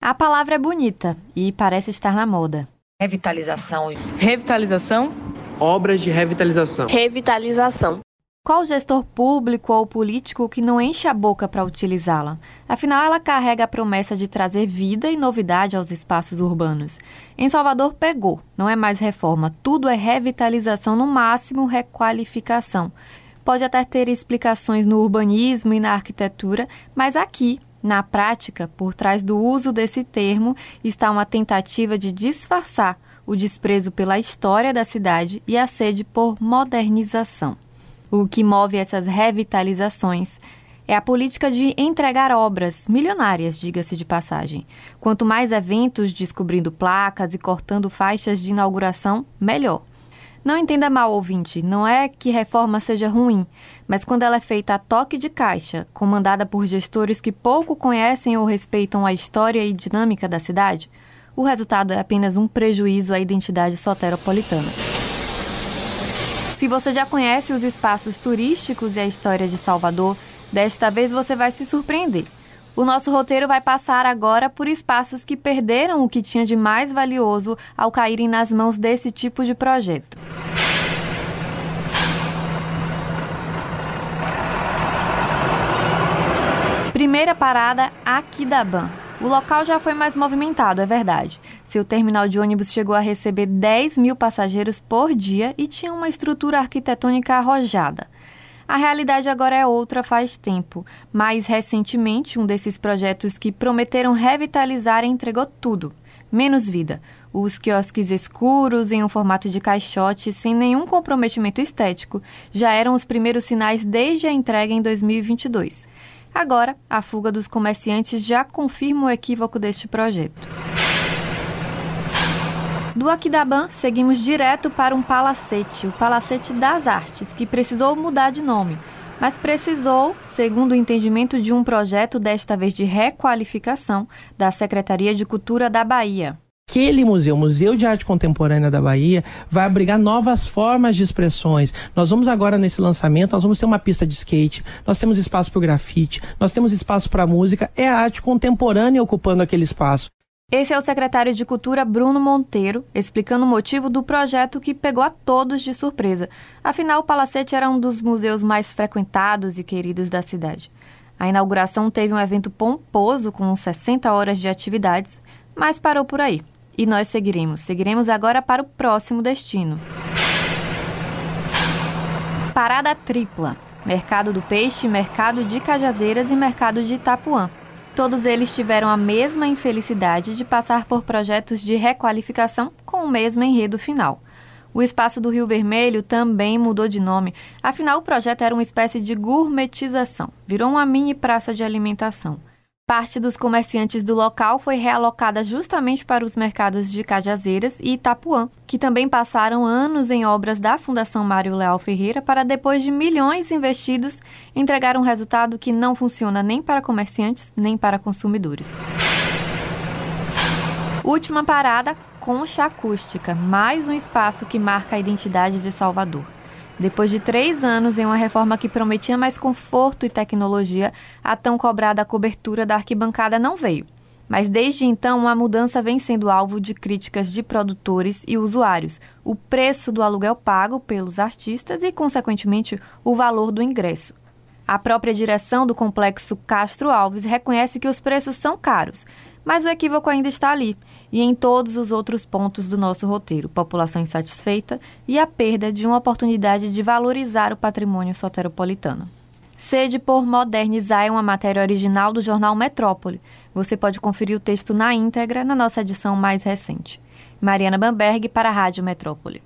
A palavra é bonita e parece estar na moda. Revitalização. Revitalização. Obras de revitalização. Revitalização. Qual gestor público ou político que não enche a boca para utilizá-la? Afinal, ela carrega a promessa de trazer vida e novidade aos espaços urbanos. Em Salvador, pegou. Não é mais reforma, tudo é revitalização, no máximo requalificação. Pode até ter explicações no urbanismo e na arquitetura, mas aqui na prática, por trás do uso desse termo está uma tentativa de disfarçar o desprezo pela história da cidade e a sede por modernização. O que move essas revitalizações é a política de entregar obras milionárias, diga-se de passagem. Quanto mais eventos descobrindo placas e cortando faixas de inauguração, melhor. Não entenda mal, ouvinte, não é que reforma seja ruim, mas quando ela é feita a toque de caixa, comandada por gestores que pouco conhecem ou respeitam a história e dinâmica da cidade, o resultado é apenas um prejuízo à identidade soteropolitana. Se você já conhece os espaços turísticos e a história de Salvador, desta vez você vai se surpreender. O nosso roteiro vai passar agora por espaços que perderam o que tinha de mais valioso ao caírem nas mãos desse tipo de projeto. Primeira parada, Aquidaban. O local já foi mais movimentado, é verdade. Seu terminal de ônibus chegou a receber 10 mil passageiros por dia e tinha uma estrutura arquitetônica arrojada. A realidade agora é outra faz tempo. Mais recentemente, um desses projetos que prometeram revitalizar entregou tudo, menos vida. Os quiosques escuros em um formato de caixote sem nenhum comprometimento estético já eram os primeiros sinais desde a entrega em 2022. Agora, a fuga dos comerciantes já confirma o equívoco deste projeto. Do Aquidaban, seguimos direto para um palacete, o Palacete das Artes, que precisou mudar de nome, mas precisou, segundo o entendimento de um projeto, desta vez de requalificação, da Secretaria de Cultura da Bahia. Aquele museu, Museu de Arte Contemporânea da Bahia, vai abrigar novas formas de expressões. Nós vamos agora nesse lançamento, nós vamos ter uma pista de skate, nós temos espaço para o grafite, nós temos espaço para música, é a arte contemporânea ocupando aquele espaço. Esse é o secretário de Cultura Bruno Monteiro, explicando o motivo do projeto que pegou a todos de surpresa. Afinal, o Palacete era um dos museus mais frequentados e queridos da cidade. A inauguração teve um evento pomposo com 60 horas de atividades, mas parou por aí. E nós seguiremos. Seguiremos agora para o próximo destino. Parada tripla: Mercado do Peixe, Mercado de Cajazeiras e Mercado de Itapuã. Todos eles tiveram a mesma infelicidade de passar por projetos de requalificação com o mesmo enredo final. O espaço do Rio Vermelho também mudou de nome, afinal o projeto era uma espécie de gourmetização, virou uma mini praça de alimentação. Parte dos comerciantes do local foi realocada justamente para os mercados de Cajazeiras e Itapuã, que também passaram anos em obras da Fundação Mário Leal Ferreira para, depois de milhões investidos, entregar um resultado que não funciona nem para comerciantes nem para consumidores. Última parada, Concha Acústica, mais um espaço que marca a identidade de Salvador. Depois de três anos em uma reforma que prometia mais conforto e tecnologia, a tão cobrada cobertura da arquibancada não veio. Mas desde então, a mudança vem sendo alvo de críticas de produtores e usuários, o preço do aluguel pago pelos artistas e, consequentemente, o valor do ingresso. A própria direção do complexo Castro Alves reconhece que os preços são caros, mas o equívoco ainda está ali e em todos os outros pontos do nosso roteiro: população insatisfeita e a perda de uma oportunidade de valorizar o patrimônio soteropolitano. Sede por Modernizar é uma matéria original do jornal Metrópole. Você pode conferir o texto na íntegra na nossa edição mais recente. Mariana Bamberg para a Rádio Metrópole.